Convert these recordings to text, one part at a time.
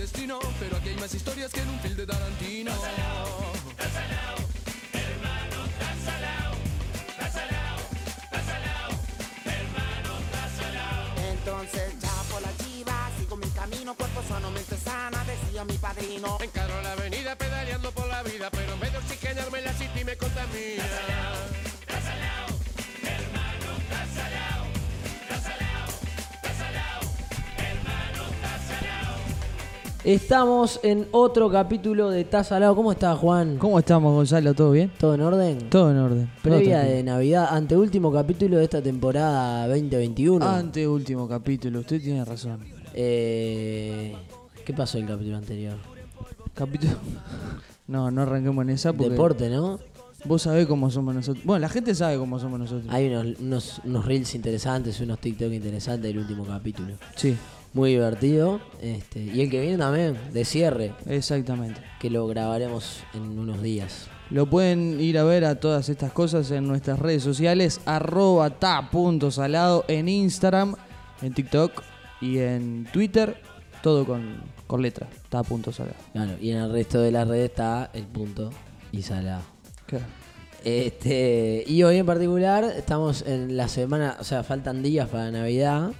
destino, pero aquí hay más historias que en un film de Tarantino. Entonces ya por la chiva sigo mi camino, cuerpo sano, mente sana, decía mi padrino. Encaro la Estamos en otro capítulo de Taza lado. ¿Cómo estás, Juan? ¿Cómo estamos, Gonzalo? ¿Todo bien? ¿Todo en orden? Todo en orden. Previa de Navidad, anteúltimo capítulo de esta temporada 2021. Ante último capítulo, usted tiene razón. Eh, ¿Qué pasó el capítulo anterior? Capítulo. No, no arranquemos en esa porque Deporte, ¿no? vos sabés cómo somos nosotros. Bueno, la gente sabe cómo somos nosotros. Hay unos, unos, unos reels interesantes, unos TikTok interesantes del último capítulo. Sí, Muy divertido. Este, y el que viene también, de cierre, exactamente. que lo grabaremos en unos días. Lo pueden ir a ver a todas estas cosas en nuestras redes sociales, arroba ta.salado en Instagram, en TikTok y en Twitter, todo con, con letra, ta.salado. Claro, y en el resto de las redes está el punto y salado. Claro. Este, y hoy en particular estamos en la semana, o sea, faltan días para Navidad.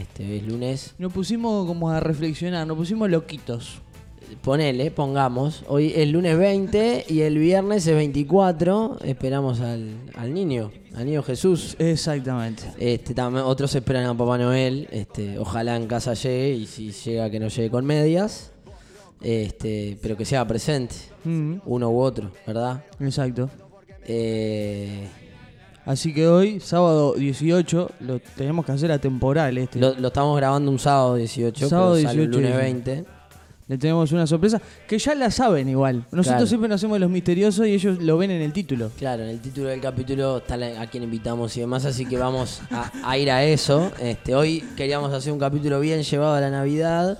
Este, es lunes. Nos pusimos como a reflexionar, nos pusimos loquitos. Ponele, pongamos. Hoy es lunes 20 y el viernes es 24. Esperamos al, al niño, al niño Jesús. Exactamente. Este, también, otros esperan a Papá Noel. Este, ojalá en casa llegue y si llega que no llegue con medias. Este, pero que sea presente, Mm, uno u otro, ¿verdad? exacto. Eh, Así que hoy, sábado 18, lo tenemos que hacer atemporal este. lo, lo estamos grabando un sábado 18, Sábado pero sale el 18, lunes sí. 20. Le tenemos una sorpresa que ya la saben igual. Nosotros Claro. siempre nos hacemos los misteriosos y ellos lo ven en el título. Claro, en el título del capítulo está la- a quien invitamos y demás, así que vamos a, a ir a eso. Este, hoy queríamos hacer un capítulo bien llevado a la Navidad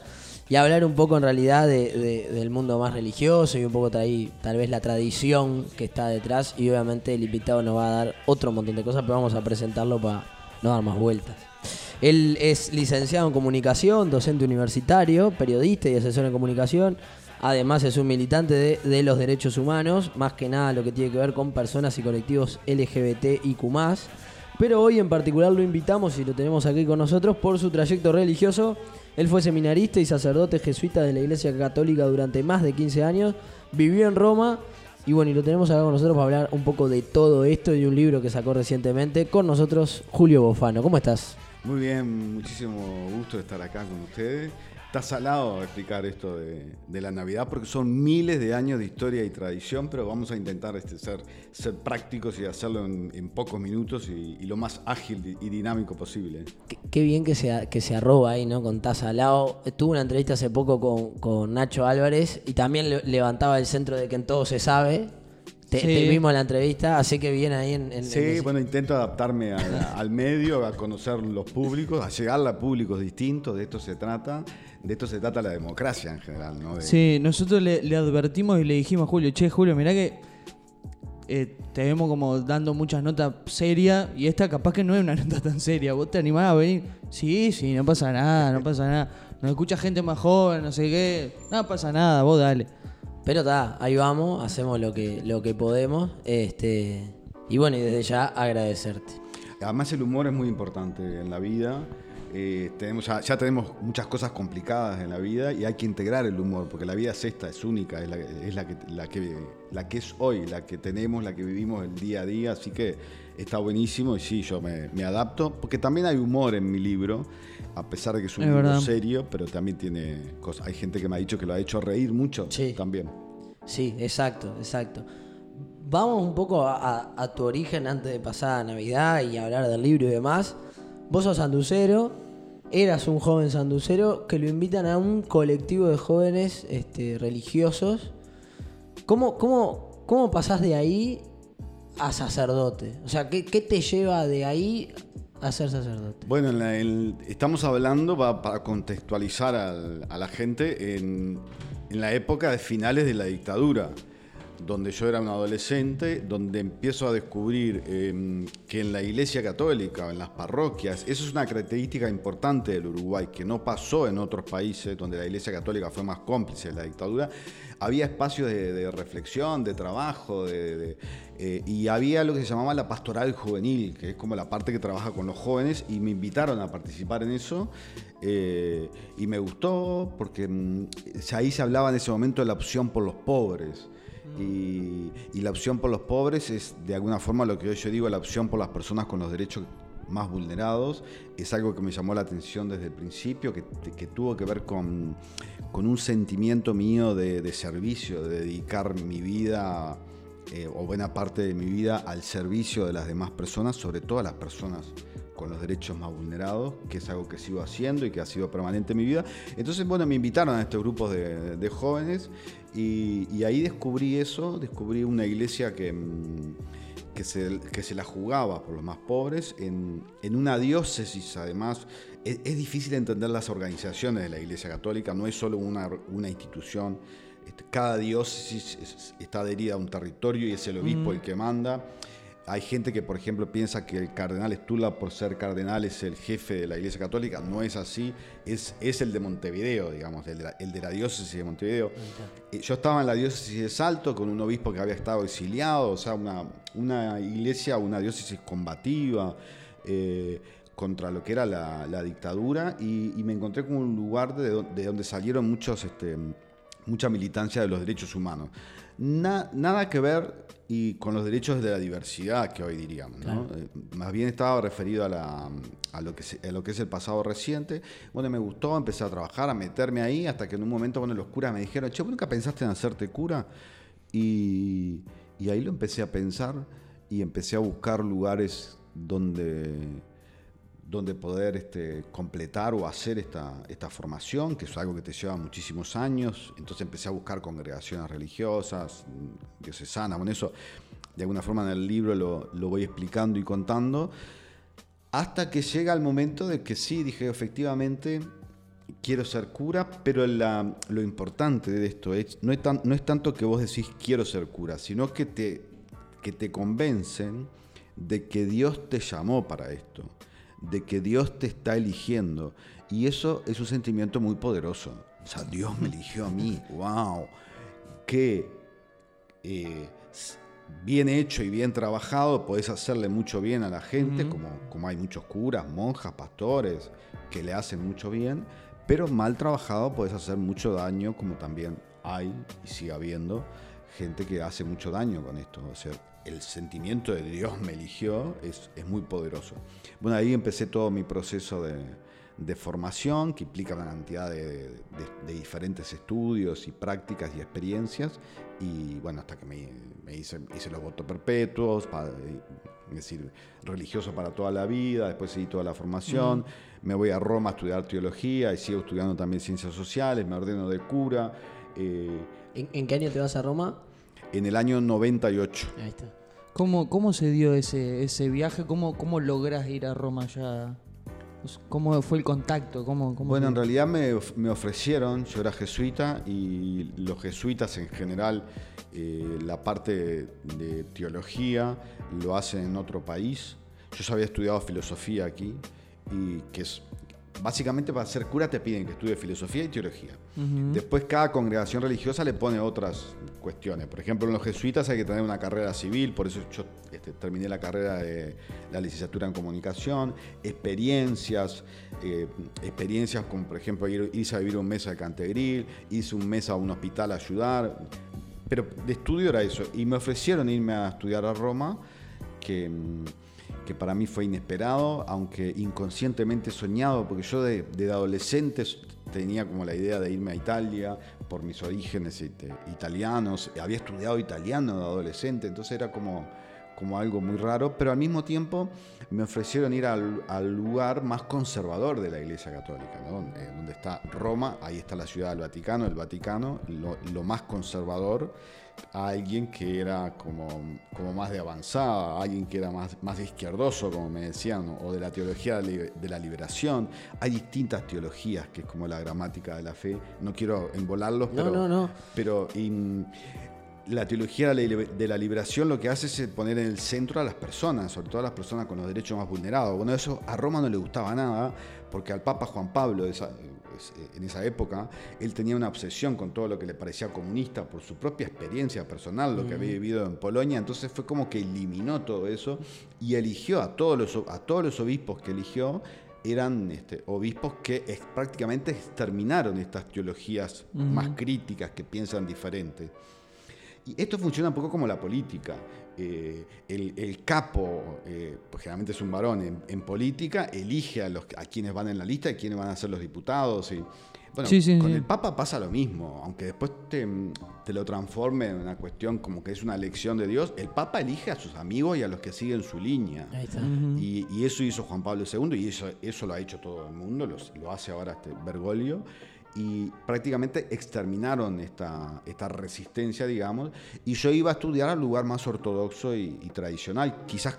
y hablar un poco en realidad de- de- del mundo más religioso y un poco tal vez la tradición que está detrás y obviamente el invitado nos va a dar otro montón de cosas, pero vamos a presentarlo para no dar más vueltas. Él es licenciado en comunicación, docente universitario, periodista y asesor en comunicación. Además es un militante de, los derechos humanos, más que nada lo que tiene que ver con personas y colectivos LGBTIQ+. Pero hoy en particular lo invitamos y lo tenemos aquí con nosotros por su trayecto religioso. Él fue seminarista y sacerdote jesuita de la Iglesia Católica durante más de 15 años. Vivió en Roma y bueno, y lo tenemos acá con nosotros para hablar un poco de todo esto y un libro que sacó recientemente. Con nosotros Julio Bofano. ¿Cómo estás? Muy bien, muchísimo gusto de estar acá con ustedes. Está salado explicar esto de, la Navidad porque son miles de años de historia y tradición, pero vamos a intentar este, ser, prácticos y hacerlo en, pocos minutos y, lo más ágil y dinámico posible. Qué, bien que se, que se arroba ahí, ¿no? Con Taza al lado. Tuve una entrevista hace poco con, Nacho Álvarez y también le- levantaba el centro de que en todo se sabe. Te, Sí. te vimos en la entrevista, así que bien ahí en... en- Sí, en bueno, intento adaptarme a- al medio, a conocer los públicos, a llegar a públicos distintos, de esto se trata, de esto se trata la democracia en general, ¿no? De- Sí, nosotros le, le advertimos y le dijimos a Julio, che, Julio, mirá que eh, te vemos como dando muchas notas serias y esta capaz que no es una nota tan seria. ¿Vos te animás a venir? Sí, sí, no pasa nada, no pasa nada. Nos escucha gente más joven, no sé qué. No pasa nada, vos dale. Pero está, ahí vamos, hacemos lo que, lo que podemos. Este, y bueno, y desde ya agradecerte. Además el humor es muy importante en la vida. Eh, tenemos, ya, ya tenemos muchas cosas complicadas en la vida y hay que integrar el humor, porque la vida es esta, es única, es la, es la, que, la, que, la que es hoy, la que tenemos, la que vivimos el día a día, así que está buenísimo y sí, yo me, me adapto, porque también hay humor en mi libro, a pesar de que es un Es libro verdad. serio, pero también tiene cosas. Hay gente que me ha dicho que lo ha hecho reír mucho Sí. también. Sí, exacto, exacto. Vamos un poco a, a- a tu origen antes de pasar a Navidad y hablar del libro y demás. Vos sos sanducero, eras un joven sanducero que lo invitan a un colectivo de jóvenes este, religiosos. ¿Cómo, cómo, ¿Cómo pasás de ahí a sacerdote? O sea, ¿qué, qué te lleva de ahí a sacerdote? Bueno, estamos hablando pa- para contextualizar al- a la gente en, en la época de finales de la dictadura. Donde yo era un adolescente, donde empiezo a descubrir eh, que en la Iglesia Católica, en las parroquias, eso es una característica importante del Uruguay, que no pasó en otros países donde la Iglesia Católica fue más cómplice de la dictadura, había espacios de, reflexión, de trabajo, de, eh, y había lo que se llamaba la pastoral juvenil, que es como la parte que trabaja con los jóvenes, y me invitaron a participar en eso, eh, y me gustó, porque mm, ahí se hablaba en ese momento de la opción por los pobres. Y, la opción por los pobres es de alguna forma lo que yo digo, la opción por las personas con los derechos más vulnerados. Es algo que me llamó la atención desde el principio, que, tuvo que ver con, con un sentimiento mío de, de, servicio, de dedicar mi vida eh, o buena parte de mi vida al servicio de las demás personas, sobre todo a las personas con los derechos más vulnerados, que es algo que sigo haciendo y que ha sido permanente en mi vida. Entonces, bueno, me invitaron a estos grupos de, de jóvenes y, y, ahí descubrí eso, descubrí una iglesia que, mm, que, se, que se la jugaba por los más pobres, en, en una diócesis además. Es, es, difícil entender las organizaciones de la Iglesia Católica, no es solo una, una institución. Este, cada diócesis está adherida a un territorio y es el obispo mm. el que manda. Hay gente que, por ejemplo, piensa que el cardenal Estula, por ser cardenal, es el jefe de la Iglesia Católica. No es así. Es, es el de Montevideo, digamos, el de, la, el de la diócesis de Montevideo. Yo estaba en la diócesis de Salto con un obispo que había estado exiliado, o sea, una, una iglesia, una diócesis combativa. Eh, contra lo que era la, la dictadura y, y, me encontré con un lugar de, de donde salieron muchos, este, mucha militancia de los derechos humanos. Na, nada que ver y con los derechos de la diversidad que hoy diríamos. ¿no? Claro. Eh, más bien estaba referido a, la, a, lo que se, a, lo que es el pasado reciente. Bueno, me gustó, empecé a trabajar, a meterme ahí, hasta que en un momento bueno, los curas me dijeron, che, ¿nunca pensaste en hacerte cura? Y, y ahí lo empecé a pensar y empecé a buscar lugares donde donde poder este, completar o hacer esta, esta formación, que es algo que te lleva muchísimos años. Entonces empecé a buscar congregaciones religiosas, diocesanas, bueno, eso de alguna forma en el libro lo, lo, voy explicando y contando, hasta que llega el momento de que sí, dije efectivamente, quiero ser cura, pero lo importante de esto es no, es no es tanto que vos decís quiero ser cura, sino que te, que te convencen de que Dios te llamó para esto de que Dios te está eligiendo. Y eso es un sentimiento muy poderoso. O sea, Dios me eligió a mí. ¡Wow! Que eh, bien hecho y bien trabajado podés hacerle mucho bien a la gente, uh -huh. como, como hay muchos curas, monjas, pastores que le hacen mucho bien, pero mal trabajado podés hacer mucho daño, como también hay y sigue habiendo gente que hace mucho daño con esto. O sea, el sentimiento de Dios me eligió es, es muy poderoso. Bueno, ahí empecé todo mi proceso de, de formación, que implica una cantidad de, de, de, diferentes estudios y prácticas y experiencias. Y bueno, hasta que me, me hice, hice, los votos perpetuos, para, es decir, religioso para toda la vida, después seguí toda la formación, mm. me voy a Roma a estudiar teología y sigo estudiando también ciencias sociales, me ordeno de cura. Eh, ¿En, ¿En, qué año te vas a Roma? En el año 98. Ahí está. ¿Cómo, cómo se dio ese, ese viaje? ¿Cómo, ¿Cómo logras ir a Roma ya? ¿Cómo fue el contacto? ¿Cómo, cómo bueno, fue? en realidad me, me, ofrecieron, yo era jesuita y los jesuitas en general, eh, la parte de teología lo hacen en otro país. Yo ya había estudiado filosofía aquí y que es básicamente para ser cura te piden que estudie filosofía y teología. Uh -huh. Después cada congregación religiosa le pone otras cuestiones. Por ejemplo, en los jesuitas hay que tener una carrera civil, por eso yo este, terminé la carrera de la licenciatura en comunicación, experiencias, eh, experiencias como por ejemplo ir, irse a vivir un mes a Cantegril, irse un mes a un hospital a ayudar, pero de estudio era eso. Y me ofrecieron irme a estudiar a Roma, que que para mí fue inesperado, aunque inconscientemente soñado, porque yo de, adolescente tenía como la idea de irme a Italia por mis orígenes este, italianos, había estudiado italiano de adolescente, entonces era como, como algo muy raro, pero al mismo tiempo me ofrecieron ir al, al lugar más conservador de la Iglesia Católica, ¿no? donde, donde, está Roma, ahí está la ciudad del Vaticano, el Vaticano, lo, lo más conservador a alguien que era como, como más de avanzada, a alguien que era más, más izquierdoso, como me decían, o de la teología de la liberación. Hay distintas teologías, que es como la gramática de la fe. No quiero embolarlos, no, pero, no, no. pero y, la teología de la liberación lo que hace es poner en el centro a las personas, sobre todo a las personas con los derechos más vulnerados. Bueno, eso a Roma no le gustaba nada, porque al Papa Juan Pablo es- en esa época, él tenía una obsesión con todo lo que le parecía comunista por su propia experiencia personal, lo que había vivido en Polonia, entonces fue como que eliminó todo eso y eligió a todos los, a todos los obispos que eligió, eran este, obispos que prácticamente exterminaron estas teologías más críticas que piensan diferente. Y esto funciona un poco como la política. Eh, el, el capo, eh, pues generalmente es un varón en, en política, elige a, los, a quienes van en la lista y quiénes van a ser los diputados. Y, bueno, Sí, sí, con sí. el Papa pasa lo mismo, aunque después te, te lo transforme en una cuestión como que es una elección de Dios, el Papa elige a sus amigos y a los que siguen su línea. Ahí está. Y, y eso hizo Juan Pablo II y eso, eso lo ha hecho todo el mundo, lo, lo hace ahora este Bergoglio. Y prácticamente exterminaron esta, esta resistencia, digamos. Y yo iba a estudiar al lugar más ortodoxo y, y tradicional. Quizás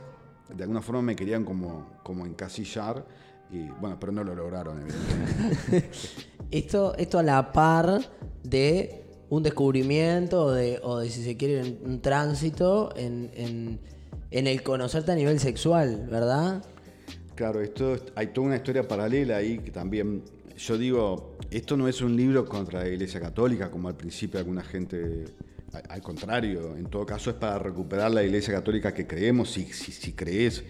de alguna forma me querían como, como encasillar. Y, bueno, pero no lo lograron, evidentemente. Esto, esto a la par de un descubrimiento o de, o de si se quiere, un, tránsito en, en- en el conocerte a nivel sexual, ¿verdad? Claro, esto es- hay toda una historia paralela ahí que también, yo digo, esto no es un libro contra la Iglesia Católica, como al principio alguna gente, al contrario, en todo caso es para recuperar la Iglesia Católica que creemos, si, si, si crees.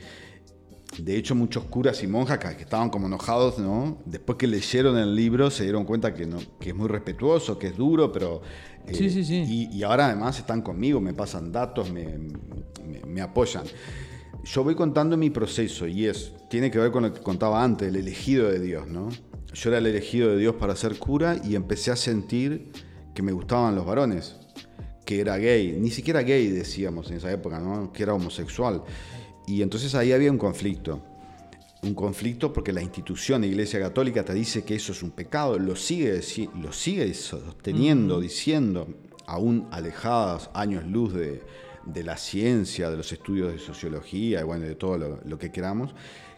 De hecho, muchos curas y monjas que, que estaban como enojados, ¿no? Después que leyeron el libro se dieron cuenta que, no, que es muy respetuoso, que es duro, pero... eh, Sí, sí, sí. Y, y ahora además están conmigo, me pasan datos, me, me- me apoyan. Yo voy contando mi proceso y es, tiene que ver con lo que contaba antes, el elegido de Dios, ¿no? Yo era el elegido de Dios para ser cura y empecé a sentir que me gustaban los varones, que era gay, ni siquiera gay decíamos en esa época, ¿no? Que era homosexual. Y entonces ahí había un conflicto. Un conflicto porque la institución de Iglesia Católica te dice que eso es un pecado, lo sigue, lo sigue sosteniendo, diciendo, aún alejadas años luz de, de la ciencia, de los estudios de sociología y bueno, de todo lo, lo que queramos,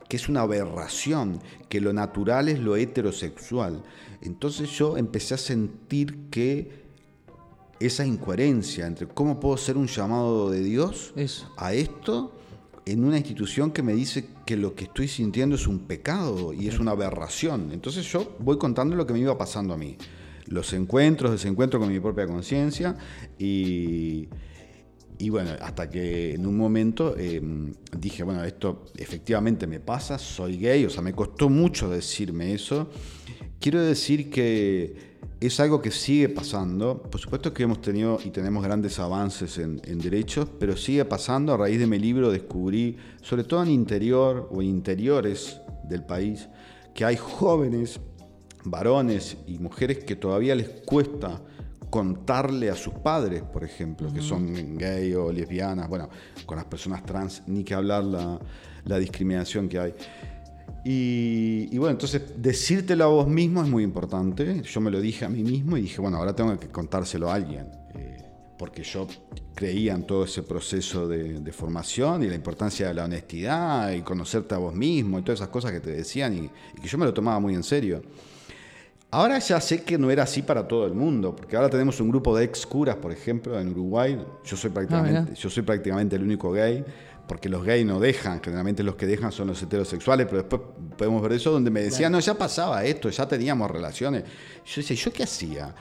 que es una aberración, que lo natural es lo heterosexual. Entonces yo empecé a sentir que esa incoherencia entre cómo puedo ser un llamado de Dios Eso. a esto en una institución que me dice que lo que estoy sintiendo es un pecado y es una aberración. Entonces yo voy contando lo que me iba pasando a mí. Los encuentros, desencuentros con mi propia conciencia y, y bueno, hasta que en un momento eh, dije, bueno, esto efectivamente me pasa, soy gay, o sea, me costó mucho decirme eso. Quiero decir que es algo que sigue pasando. Por supuesto que hemos tenido y tenemos grandes avances en, en derechos, pero sigue pasando. A raíz de mi libro descubrí, sobre todo en interior o en interiores del país, que hay jóvenes, varones y mujeres que todavía les cuesta contarle a sus padres, por ejemplo, que son gay o lesbianas, bueno, con las personas trans, ni que hablar la, la discriminación que hay. Y, y bueno, entonces decírtelo a vos mismo es muy importante. Yo me lo dije a mí mismo y dije, bueno, ahora tengo que contárselo a alguien. eh, porque yo creía en todo ese proceso de, de formación y la importancia de la honestidad y conocerte a vos mismo y todas esas cosas que te decían y, y que yo me lo tomaba muy en serio. Ahora ya sé que no era así para todo el mundo, porque ahora tenemos un grupo de ex curas, por ejemplo, en Uruguay. Yo soy prácticamente, mirá. yo soy prácticamente el único gay, porque los gays no dejan, generalmente los que dejan son los heterosexuales, pero después podemos ver eso donde me decían, no, ya pasaba esto, ya teníamos relaciones. Yo decía, ¿yo qué hacía?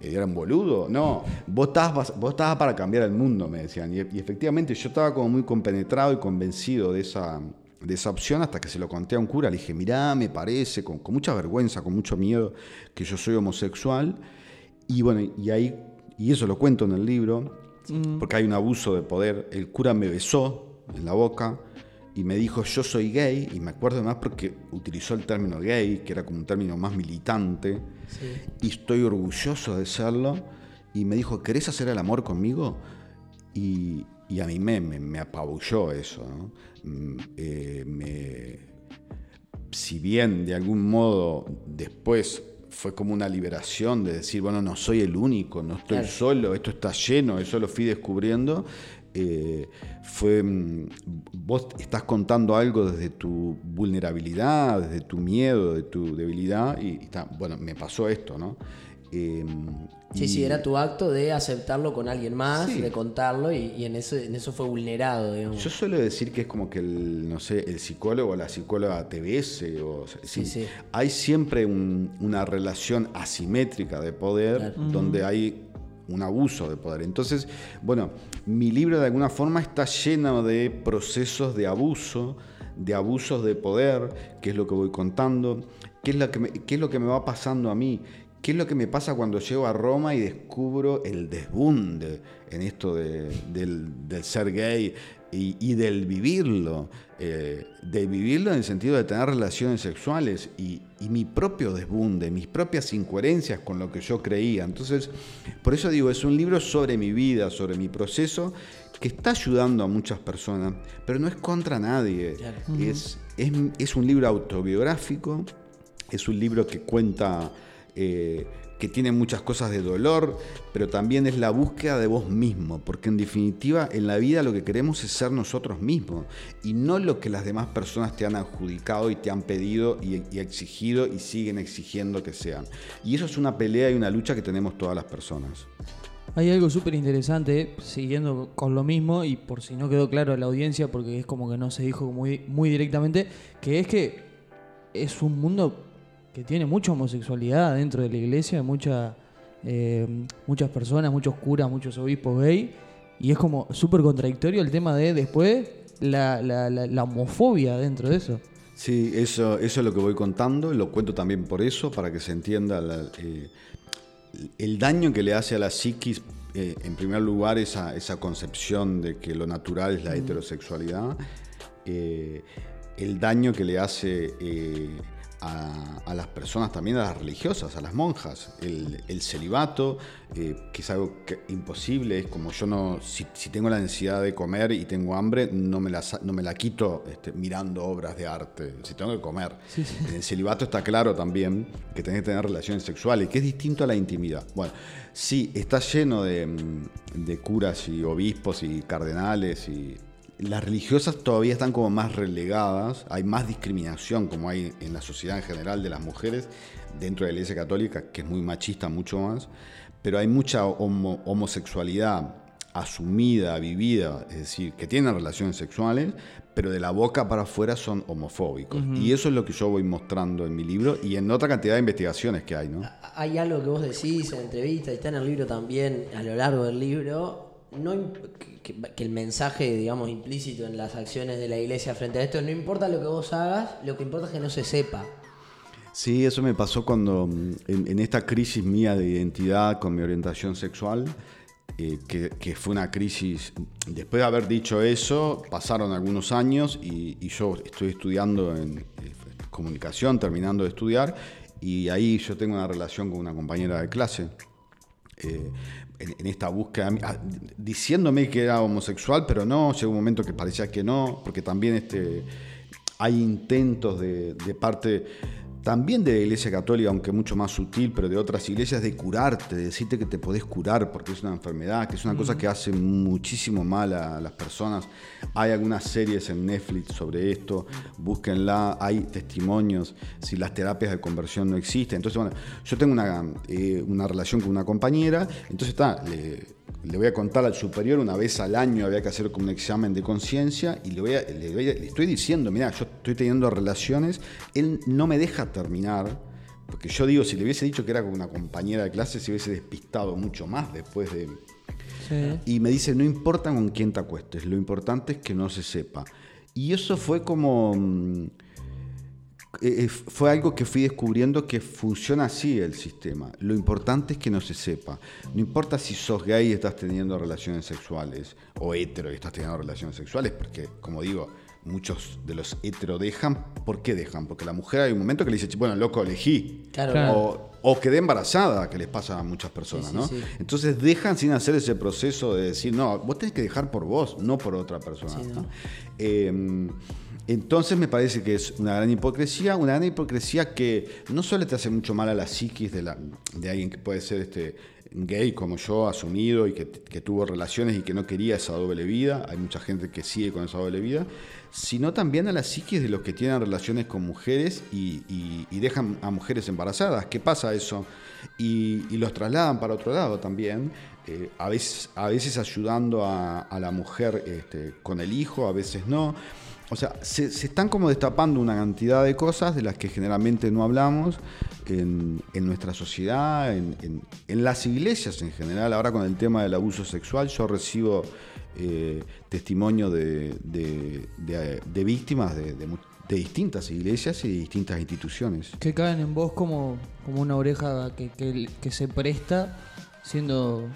Eh, ¿Era un boludo? No, vos estabas, vos estabas para cambiar el mundo, me decían. Y, y efectivamente yo estaba como muy compenetrado y convencido de esa, de esa opción hasta que se lo conté a un cura. Le dije, mirá, me parece, con, con mucha vergüenza, con mucho miedo, que yo soy homosexual. Y bueno, y ahí, y eso lo cuento en el libro, porque hay un abuso de poder. El cura me besó en la boca y me dijo, yo soy gay, y me acuerdo además porque utilizó el término gay, que era como un término más militante, y estoy orgulloso de serlo, y me dijo, ¿querés hacer el amor conmigo? Y, y a mí me, me, me apabulló eso, ¿no? Mm, eh, me- si bien de algún modo después fue como una liberación de decir, bueno, no soy el único, no estoy Claro. solo, esto está lleno, eso lo fui descubriendo, eh, fue, mm, vos estás contando algo desde tu vulnerabilidad, desde tu miedo, de tu debilidad, y, y está- bueno, me pasó esto, ¿no? Eh, Sí, y- sí, era tu acto de aceptarlo con alguien más, Sí. de contarlo y, y en, eso, en eso fue vulnerado, digamos. Yo suelo decir que es como que el, no sé, el psicólogo o la psicóloga te bese. O, Sí, sí. Hay siempre un- una relación asimétrica de poder donde hay un abuso de poder. Entonces, bueno, mi libro de alguna forma está lleno de procesos de abuso, de abusos de poder, que es lo que voy contando, qué es lo que me, qué es lo que me va pasando a mí. ¿Qué es lo que me pasa cuando llego a Roma y descubro el desbunde en esto de- del, del ser gay y, y del vivirlo? eh, de vivirlo en el sentido de tener relaciones sexuales y, y mi propio desbunde, mis propias incoherencias con lo que yo creía. Entonces, por eso digo, es un libro sobre mi vida, sobre mi proceso, que está ayudando a muchas personas, pero no es contra nadie. Es, es, es un libro autobiográfico, es un libro que cuenta, eh, que tiene muchas cosas de dolor, pero también es la búsqueda de vos mismo, porque en definitiva en la vida lo que queremos es ser nosotros mismos y no lo que las demás personas te han adjudicado y te han pedido y, exigido y siguen exigiendo que sean. Y eso es una pelea y una lucha que tenemos todas las personas. Hay algo súper interesante, siguiendo con lo mismo, y por si no quedó claro a la audiencia, porque es como que no se dijo muy, muy directamente, que es que es un mundo que tiene mucha homosexualidad dentro de la iglesia, mucha, eh, muchas personas, muchos curas, muchos obispos gay, y es como súper contradictorio el tema de después la, la- la- la homofobia dentro de eso. Sí, eso, eso es lo que voy contando, lo cuento también por eso, para que se entienda eh, el daño que le hace a la psiquis, eh, en primer lugar, esa, esa concepción de que lo natural es la heterosexualidad, eh, el daño que le hace eh, a, a las personas, también a las religiosas, a las monjas, el, el celibato, eh, que es algo que- imposible, es como yo no, si, si tengo la necesidad de comer y tengo hambre, no me la, no me la quito este, mirando obras de arte, si tengo que comer. En el celibato está claro también que tenés que tener relaciones sexuales, que es distinto a la intimidad. Bueno, sí, está lleno de, de curas y obispos y cardenales y las religiosas todavía están como más relegadas, hay más discriminación como hay en la sociedad en general de las mujeres dentro de la Iglesia Católica, que es muy machista mucho más, pero hay mucha homo- homosexualidad asumida, vivida, es decir, que tienen relaciones sexuales, pero de la boca para afuera son homofóbicos. Y eso es lo que yo voy mostrando en mi libro y en otra cantidad de investigaciones que hay, ¿no? Hay algo que vos decís en entrevistas y está en el libro también, a lo largo del libro, no que, que el mensaje, digamos, implícito en las acciones de la iglesia frente a esto, no importa lo que vos hagas, lo que importa es que no se sepa. Sí, eso me pasó cuando mm, en, esta crisis mía de identidad con mi orientación sexual, eh, que, fue una crisis, después de haber dicho eso, pasaron algunos años y, y yo estoy estudiando en eh, comunicación, terminando de estudiar, y ahí yo tengo una relación con una compañera de clase. eh, en, esta búsqueda, diciéndome que era homosexual, pero no, llegó un momento que parecía que no, porque también este, hay intentos de, de parte también de la Iglesia Católica, aunque mucho más sutil, pero de otras iglesias, de curarte, de decirte que te podés curar porque es una enfermedad, que es una cosa que hace muchísimo mal a las personas. Hay algunas series en Netflix sobre esto, búsquenla, hay testimonios, si las terapias de conversión no existen. Entonces, bueno, yo tengo una, eh, una relación con una compañera, entonces está, le, le voy a contar al superior una vez al año había que hacer como un examen de conciencia y le, voy a- le, voy a- le estoy diciendo, mira, yo estoy teniendo relaciones, él no me deja terminar, porque yo digo, si le hubiese dicho que era con una compañera de clase, se hubiese despistado mucho más después de... Y me dice, no importa con quién te acuestes, lo importante es que no se sepa. Y eso fue como... eh, eh, fue algo que fui descubriendo que funciona así el sistema. Lo importante es que no se sepa. No importa si sos gay y estás teniendo relaciones sexuales o hetero y estás teniendo relaciones sexuales, porque como digo, muchos de los hetero dejan. ¿Por qué dejan? Porque la mujer hay un momento que le dice, bueno, loco, elegí. Claro, Claro. O, o quedé embarazada, que les pasa a muchas personas, Sí, sí, ¿no? sí. Entonces dejan sin hacer ese proceso de decir, no, vos tenés que dejar por vos, no por otra persona. ¿no? Eh, entonces me parece que es una gran hipocresía, una gran hipocresía que no solo te hace mucho mal a la psiquis de, la, de alguien que puede ser este, gay como yo, asumido y que, que tuvo relaciones y que no quería esa doble vida, hay mucha gente que sigue con esa doble vida, sino también a la psiquis de los que tienen relaciones con mujeres y, dejan a mujeres embarazadas. ¿Qué pasa eso? Y, los trasladan para otro lado también, eh, a, veces, ayudando a, la mujer este, con el hijo, a veces no. O sea, se, están como destapando una cantidad de cosas de las que generalmente no hablamos en, nuestra sociedad, en las iglesias en general. Ahora con el tema del abuso sexual, yo recibo eh, testimonio de, de- de- de víctimas de, distintas iglesias y de distintas instituciones. Que caen en vos como, como una oreja que, que- que se presta siendo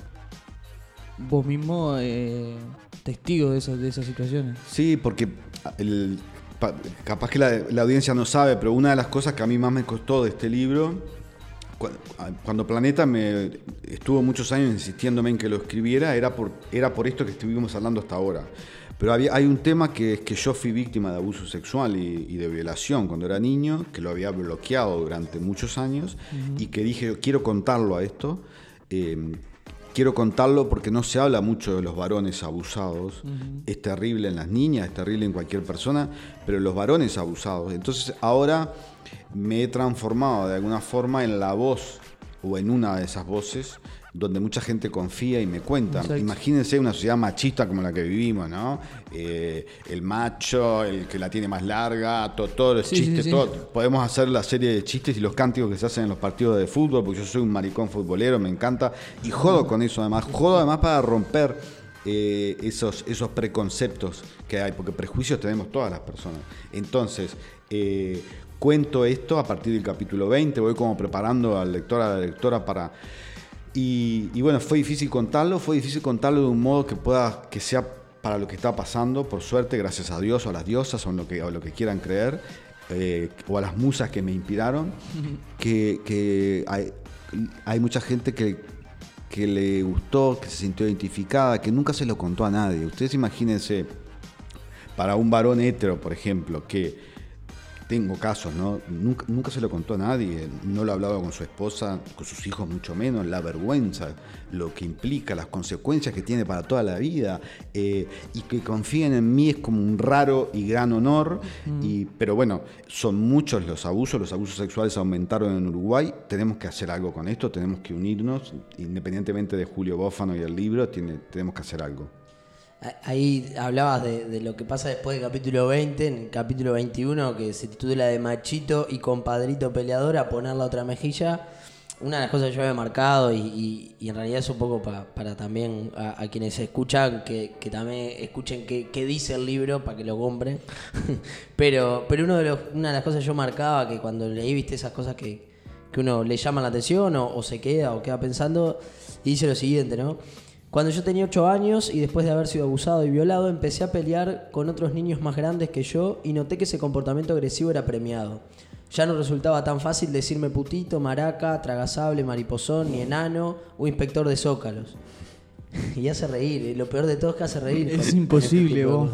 vos mismo eh, testigo de esas, de esas situaciones. Sí, porque el- capaz que la, la audiencia no sabe, pero una de las cosas que a mí más me costó de este libro, cuando Planeta me estuvo muchos años insistiéndome en que lo escribiera, era por, era por esto que estuvimos hablando hasta ahora. Pero había, hay un tema que es que yo fui víctima de abuso sexual y, y de violación cuando era niño, que lo había bloqueado durante muchos años y que dije, quiero contarlo a esto. eh, Quiero contarlo porque no se habla mucho de los varones abusados. Es terrible en las niñas, es terrible en cualquier persona, pero los varones abusados. Entonces ahora me he transformado de alguna forma en la voz o en una de esas voces donde mucha gente confía y me cuenta. Exacto. Imagínense una sociedad machista como la que vivimos, ¿no? Eh, el macho, el que la tiene más larga, to- todos los Sí, sí, chistes, sí. todo. Podemos hacer la serie de chistes y los cánticos que se hacen en los partidos de fútbol, porque yo soy un maricón futbolero, me encanta. Y jodo con eso además. Jodo además para romper eh, esos, esos preconceptos que hay, porque prejuicios tenemos todas las personas. Entonces, eh, cuento esto a partir del capítulo 20, voy como preparando al lector, a la lectora para... Y, y bueno, fue difícil contarlo, fue difícil contarlo de un modo que pueda, que sea para lo que está pasando, por suerte, gracias a Dios o a las diosas o, lo, que, o lo que quieran creer, eh, o a las musas que me inspiraron, que, que hay, hay mucha gente que, que le gustó, que se sintió identificada, que nunca se lo contó a nadie. Ustedes imagínense, para un varón hetero, por ejemplo, que tengo casos, ¿no? Nunca, nunca se lo contó a nadie, no lo hablaba con su esposa, con sus hijos mucho menos, la vergüenza, lo que implica, las consecuencias que tiene para toda la vida, eh, y que confíen en mí es como un raro y gran honor, y, pero bueno, son muchos los abusos, los abusos sexuales aumentaron en Uruguay, tenemos que hacer algo con esto, tenemos que unirnos, independientemente de Julio Bófano y el libro, tiene, tenemos que hacer algo. Ahí hablabas de, de lo que pasa después del capítulo 20, en el capítulo 21, que se titula de Machito y Compadrito Peleador a poner la otra mejilla. Una de las cosas que yo había marcado y, y- en realidad es un poco pa- para también a, quienes escuchan, que, que también escuchen qué, qué dice el libro para que lo compren. pero pero uno de los, una de las cosas que yo marcaba, que cuando leí, viste esas cosas que, que uno le llaman la atención o, o se queda o queda pensando, y dice lo siguiente, ¿no? Cuando yo tenía 8 años y después de haber sido abusado y violado, empecé a pelear con otros niños más grandes que yo y noté que ese comportamiento agresivo era premiado. Ya no resultaba tan fácil decirme putito, maraca, tragasable, mariposón, ni enano o inspector de zócalos. Y hace reír, y lo peor de todo es que hace reír. Es imposible, este de vos.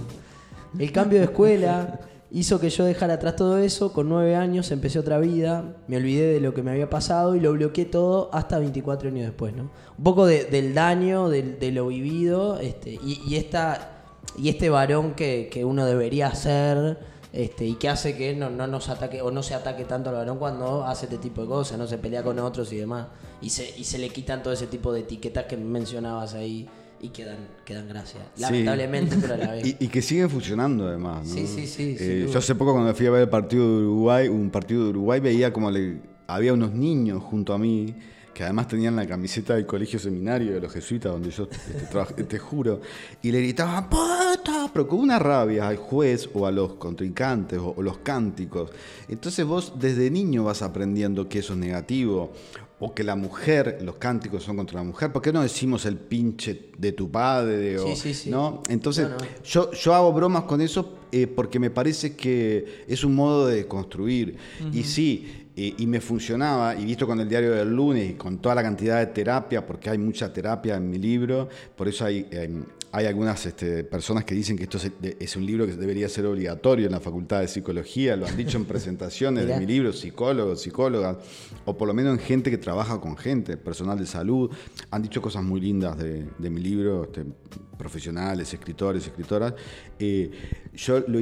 El cambio de escuela hizo que yo dejara atrás todo eso. Con nueve años empecé otra vida, me olvidé de lo que me había pasado y lo bloqueé todo hasta 24 años después, ¿no? Un poco de- del daño, de, lo vivido, este, y, esta, y este varón que, que uno debería ser, este, y que hace que no, no nos ataque, o no se ataque tanto al varón cuando hace este tipo de cosas, no se pelea con otros y demás. Y se, y se le quitan todo ese tipo de etiquetas que mencionabas ahí. Y quedan, quedan gracias. Sí. Lamentablemente, pero a la vez. Y, y que siguen funcionando además. ¿no? Sí, sí, sí, Eh, yo hace poco cuando fui a ver el partido de Uruguay, un partido de Uruguay, veía como le, había unos niños junto a mí que además tenían la camiseta del colegio seminario de los jesuitas donde yo este, trabajé, te juro, y le gritaban ¡Puta! pero con una rabia al juez o a los contrincantes o, o los cánticos. Entonces vos desde niño vas aprendiendo que eso es negativo o que la mujer, los cánticos son contra la mujer. ¿Por qué no decimos el pinche de tu padre? O, Sí, sí, sí. ¿no? Entonces, No, no. Yo, yo hago bromas con eso eh, porque me parece que es un modo de construir. Y sí, eh, y me funcionaba, y visto con el diario del lunes y con toda la cantidad de terapia, porque hay mucha terapia en mi libro, por eso hay, em, hay algunas este, personas que dicen que esto es, un libro que debería ser obligatorio en la Facultad de Psicología, lo han dicho en presentaciones de mi libro, psicólogos, psicólogas, o por lo menos en gente que trabaja con gente, personal de salud. Han dicho cosas muy lindas de, de mi libro, este, profesionales, escritores, escritoras. Eh, yo lo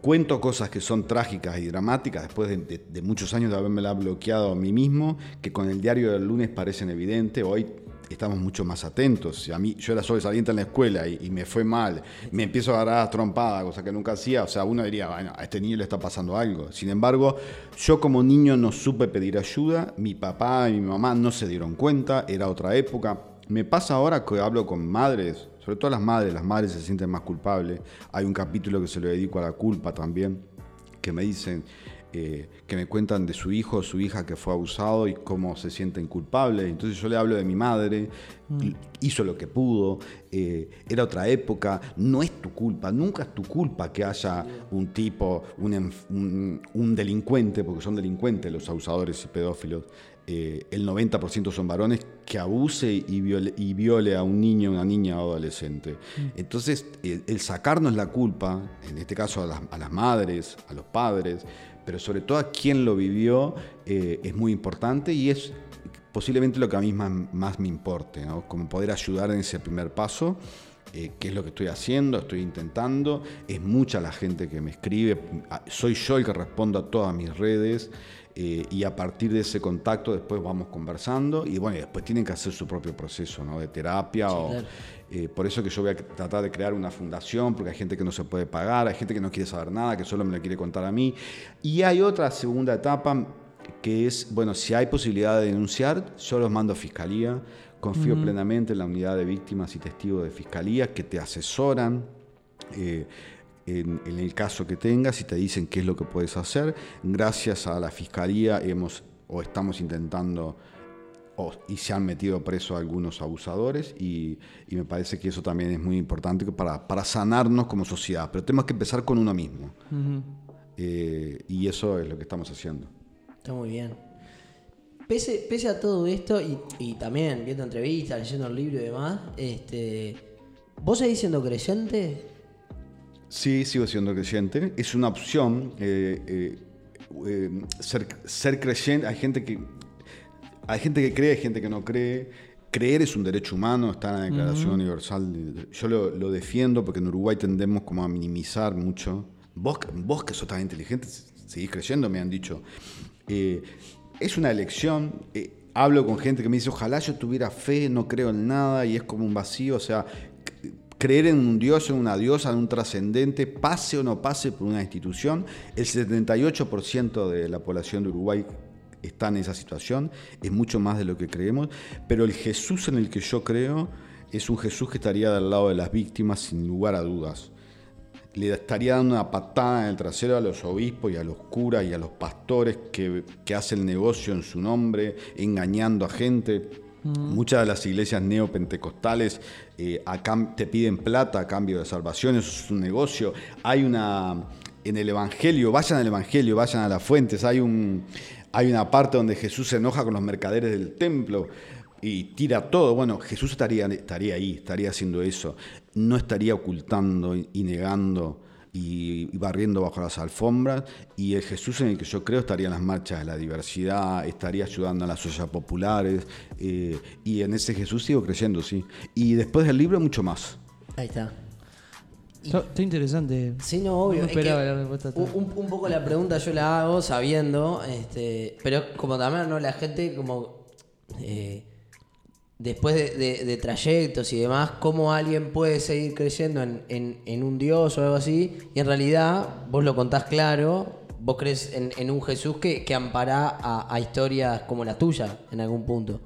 cuento cosas que son trágicas y dramáticas después de, de- de muchos años de haberme bloqueado a mí mismo, que con el diario del lunes parecen evidentes. Hoy estamos mucho más atentos. Si a mí, yo era sobresaliente en la escuela y, me fue mal, me empiezo a agarrar a trompada, cosa que nunca hacía. O sea, uno diría, bueno, a este niño le está pasando algo. Sin embargo, yo como niño no supe pedir ayuda, mi papá y mi mamá no se dieron cuenta, era otra época. Me pasa ahora que hablo con madres, sobre todo las madres, las madres se sienten más culpables. Hay un capítulo que se lo dedico a la culpa también, que me dicen, eh, que me cuentan de su hijo o su hija que fue abusado y cómo se sienten culpables. Entonces yo le hablo de mi madre, hizo lo que pudo, eh, era otra época, no es tu culpa, nunca es tu culpa que haya un tipo, un, enf- un- un delincuente, porque son delincuentes los abusadores y pedófilos. Eh, el 90% son varones que abuse y viole, y viole a un niño, una niña o adolescente. Entonces, el, el sacarnos la culpa, en este caso a las, a las madres, a los padres, pero sobre todo a quien lo vivió, eh, es muy importante y es posiblemente lo que a mí más, más me importe, ¿no? como poder ayudar en ese primer paso, eh, que es lo que estoy haciendo, estoy intentando, es mucha la gente que me escribe, soy yo el que respondo a todas mis redes. Eh, y a partir de ese contacto después vamos conversando y bueno, y después tienen que hacer su propio proceso ¿no? de terapia o, claro. eh, por eso que yo voy a tratar de crear una fundación, porque hay gente que no se puede pagar, hay gente que no quiere saber nada, que solo me lo quiere contar a mí. Y hay otra segunda etapa que es, bueno, si hay posibilidad de denunciar, yo los mando a fiscalía. Confío plenamente en la unidad de víctimas y testigos de fiscalía que te asesoran. eh, en, en el caso que tengas y te dicen qué es lo que puedes hacer. Gracias a la fiscalía hemos o estamos intentando o- y se han metido preso algunos abusadores y, y me parece que eso también es muy importante para, para sanarnos como sociedad. Pero tenemos que empezar con uno mismo. Eh, y eso es lo que estamos haciendo. Está muy bien. Pese, pese a todo esto, y, y también viendo entrevistas, leyendo el libro y demás, este, ¿vos seguís siendo creyente? Sí, sigo siendo creyente. Es una opción eh, eh, eh, ser, ser creyente. Hay gente que hay gente que cree, hay gente que no cree. Creer es un derecho humano, está en la Declaración Universal. Yo lo, lo defiendo porque en Uruguay tendemos como a minimizar mucho. Vos, vos que sos tan inteligente, seguís creyendo, me han dicho. Es una elección. hablo con gente que me dice, ojalá yo tuviera fe, no creo en nada y es como un vacío. O sea, creer en un dios, en una diosa, en un trascendente, pase o no pase por una institución. El 78% de la población de Uruguay está en esa situación, es mucho más de lo que creemos, pero el Jesús en el que yo creo es un Jesús que estaría del lado de las víctimas sin lugar a dudas. Le estaría dando una patada en el trasero a los obispos y a los curas y a los pastores que, que hacen negocio en su nombre, engañando a gente. Muchas de las iglesias neopentecostales eh, te piden plata a cambio de salvación, eso es un negocio. Hay una, en el Evangelio, vayan al Evangelio, vayan a las fuentes, hay, un, hay una parte donde Jesús se enoja con los mercaderes del templo y tira todo. Bueno, Jesús estaría, estaría ahí, estaría haciendo eso. No estaría ocultando y negando y, y barriendo bajo las alfombras. Y el Jesús en el que yo creo estaría en las marchas de la diversidad, estaría ayudando a las ollas populares. eh, y en ese Jesús sigo creyendo, sí. Y después del libro, mucho más. Ahí está. Está, interesante. Sí, no, obvio. No es que esperaba la respuesta un poco la pregunta yo la hago sabiendo, este, pero como también no la gente como eh, después de, de- de trayectos y demás, cómo alguien puede seguir creyendo en, en- en un Dios o algo así, y en realidad vos lo contás claro, vos crees en, en un Jesús que, que ampara a, a historias como la tuya en algún punto.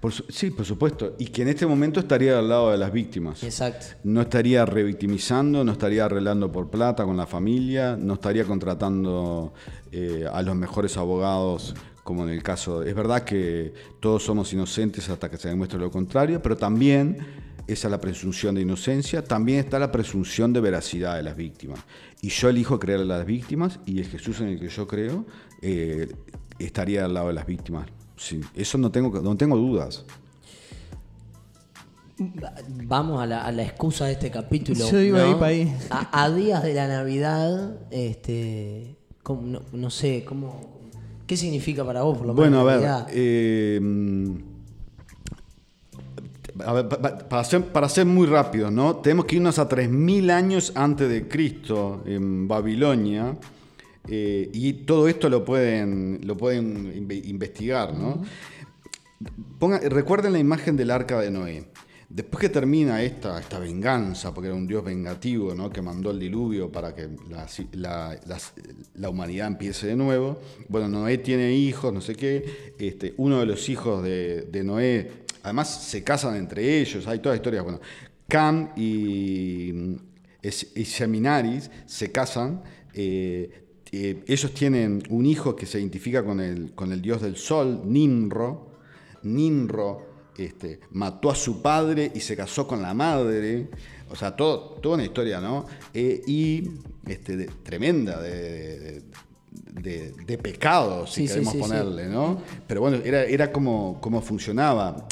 Por su- sí, por supuesto. Y que en este momento estaría al lado de las víctimas. Exacto. No estaría revictimizando, no estaría arreglando por plata con la familia, no estaría contratando eh, a los mejores abogados, como en el caso. Es verdad que todos somos inocentes hasta que se demuestre lo contrario, pero también esa es la presunción de inocencia, también está la presunción de veracidad de las víctimas. Y yo elijo creer a las víctimas y el Jesús en el que yo creo eh, estaría al lado de las víctimas. Sí, eso no tengo, no tengo dudas. Vamos a la, a la excusa de este capítulo. Yo iba ¿no? ahí pa' ahí. A, a días de la Navidad, este, ¿cómo- no, no sé, ¿cómo, ¿qué significa para vos por lo menos Bueno, a ver, eh, a ver, para, ser, para ser muy rápido, ¿no? Tenemos que irnos a 3.000 años antes de Cristo en Babilonia. eh, y todo esto lo pueden, lo pueden inve- investigar, ¿no? Ponga- recuerden la imagen del arca de Noé. Después que termina esta, esta venganza, porque era un dios vengativo ¿no? que mandó el diluvio para que la, humanidad empiece de nuevo, bueno, Noé tiene hijos, no sé qué, este, uno de los hijos de, Noé, además se casan entre ellos, hay toda historia, bueno, Cam y Seminaris se casan, eh, eh, ellos tienen un hijo que se identifica con el, con el dios del sol, Nimro, Nimro este, mató a su padre y se casó con la madre. O sea, todo, toda una historia, ¿no? Eh, y este, de- tremenda de, de, pecado, si Sí, queremos sí, sí. ponerle, ¿no? Pero bueno, era, era como, como funcionaba.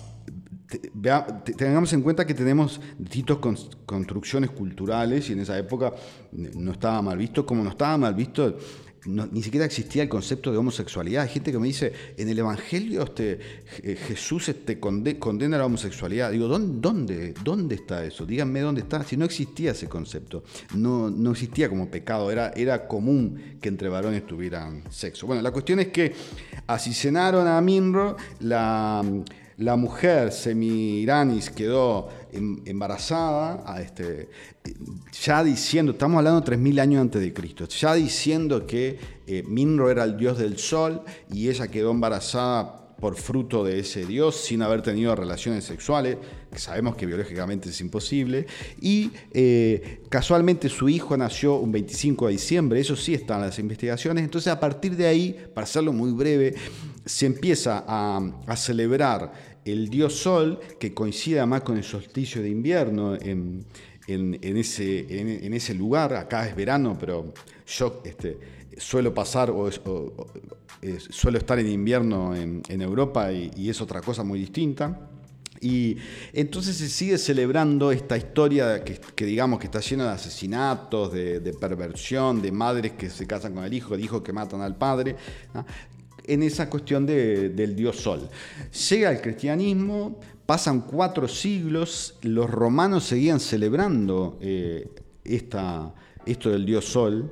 Te- vea- te- tengamos en cuenta que tenemos distintas cons- construcciones culturales y en esa época no estaba mal visto, como no estaba mal visto, ni siquiera existía el concepto de homosexualidad. Hay gente que me dice, en el Evangelio este, Je- Jesús este, conde- condena la homosexualidad. Digo, ¿dónde, dónde, ¿dónde está eso? Díganme dónde está. Si no existía ese concepto, no, no existía como pecado, era, era común que entre varones tuvieran sexo. Bueno, la cuestión es que asesinaron a Minro, la la mujer Semiranis quedó em- embarazada, este, ya diciendo, estamos hablando 3.000 años antes de Cristo, ya diciendo que eh, Minro era el dios del sol y ella quedó embarazada por fruto de ese dios sin haber tenido relaciones sexuales, que sabemos que biológicamente es imposible, y eh, casualmente su hijo nació un 25 de diciembre, eso sí está en las investigaciones, entonces a partir de ahí, para hacerlo muy breve, se empieza a celebrar el dios sol, que coincide además con el solsticio de invierno en, en- ese, en, ese lugar, acá es verano, pero yo este, suelo pasar o, suelo estar en invierno en, Europa y, es otra cosa muy distinta. Y entonces se sigue celebrando esta historia que, digamos que está llena de asesinatos, de, perversión, de madres que se casan con el hijo, de hijos que matan al padre. En esa cuestión de- del dios sol. Llega el cristianismo, pasan cuatro siglos, los romanos seguían celebrando eh, esta, esto del dios sol,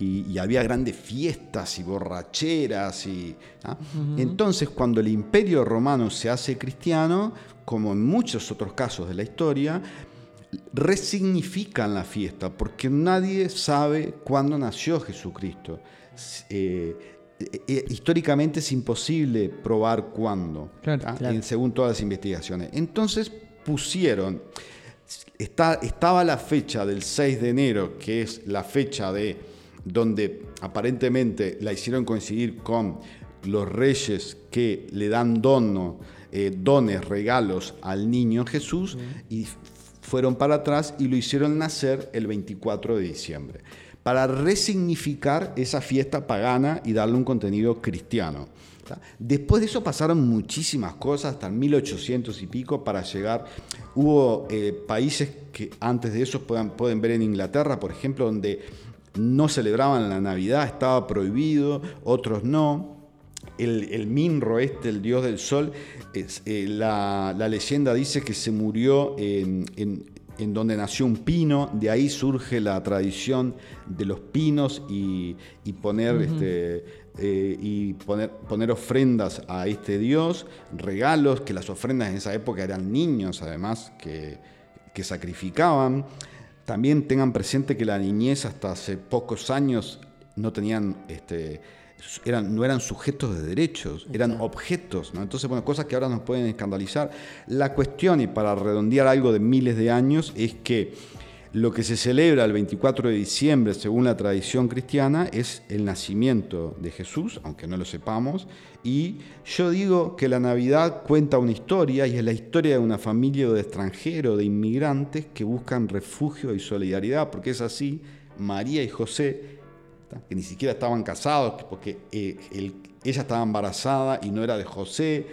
y, y había grandes fiestas y borracheras. Y, ¿ah? Entonces, cuando el imperio romano se hace cristiano, como en muchos otros casos de la historia, resignifican la fiesta, porque nadie sabe cuándo nació Jesucristo. Eh, históricamente es imposible probar cuándo, Claro, ¿ah? claro. Según todas las investigaciones. Entonces pusieron Está, estaba la fecha del 6 de enero, que es la fecha de donde aparentemente la hicieron coincidir con los reyes que le dan dono, eh, dones, regalos al niño Jesús, y fueron para atrás y lo hicieron nacer el 24 de diciembre, para resignificar esa fiesta pagana y darle un contenido cristiano. Después de eso pasaron muchísimas cosas, hasta 1800 y pico, para llegar. Hubo eh, países que antes de eso puedan, pueden ver en Inglaterra, por ejemplo, donde no celebraban la Navidad, estaba prohibido, otros no. El, Minro este, el dios del sol, eh, la, leyenda dice que se murió en- en donde nació un pino, de ahí surge la tradición de los pinos y, y poner, este, eh, y poner, poner ofrendas a este dios, regalos, que las ofrendas en esa época eran niños además que, que sacrificaban. También tengan presente que la niñez hasta hace pocos años no tenían, este, eran, no eran sujetos de derechos, eran objetos. ¿no? Entonces, bueno, cosas que ahora nos pueden escandalizar. La cuestión, y para redondear algo de miles de años, es que lo que se celebra el 24 de diciembre, según la tradición cristiana, es el nacimiento de Jesús, aunque no lo sepamos. Y yo digo que la Navidad cuenta una historia, y es la historia de una familia de extranjeros, de inmigrantes que buscan refugio y solidaridad, porque es así, María y José. Que ni siquiera estaban casados, porque eh, el- ella estaba embarazada y no era de José,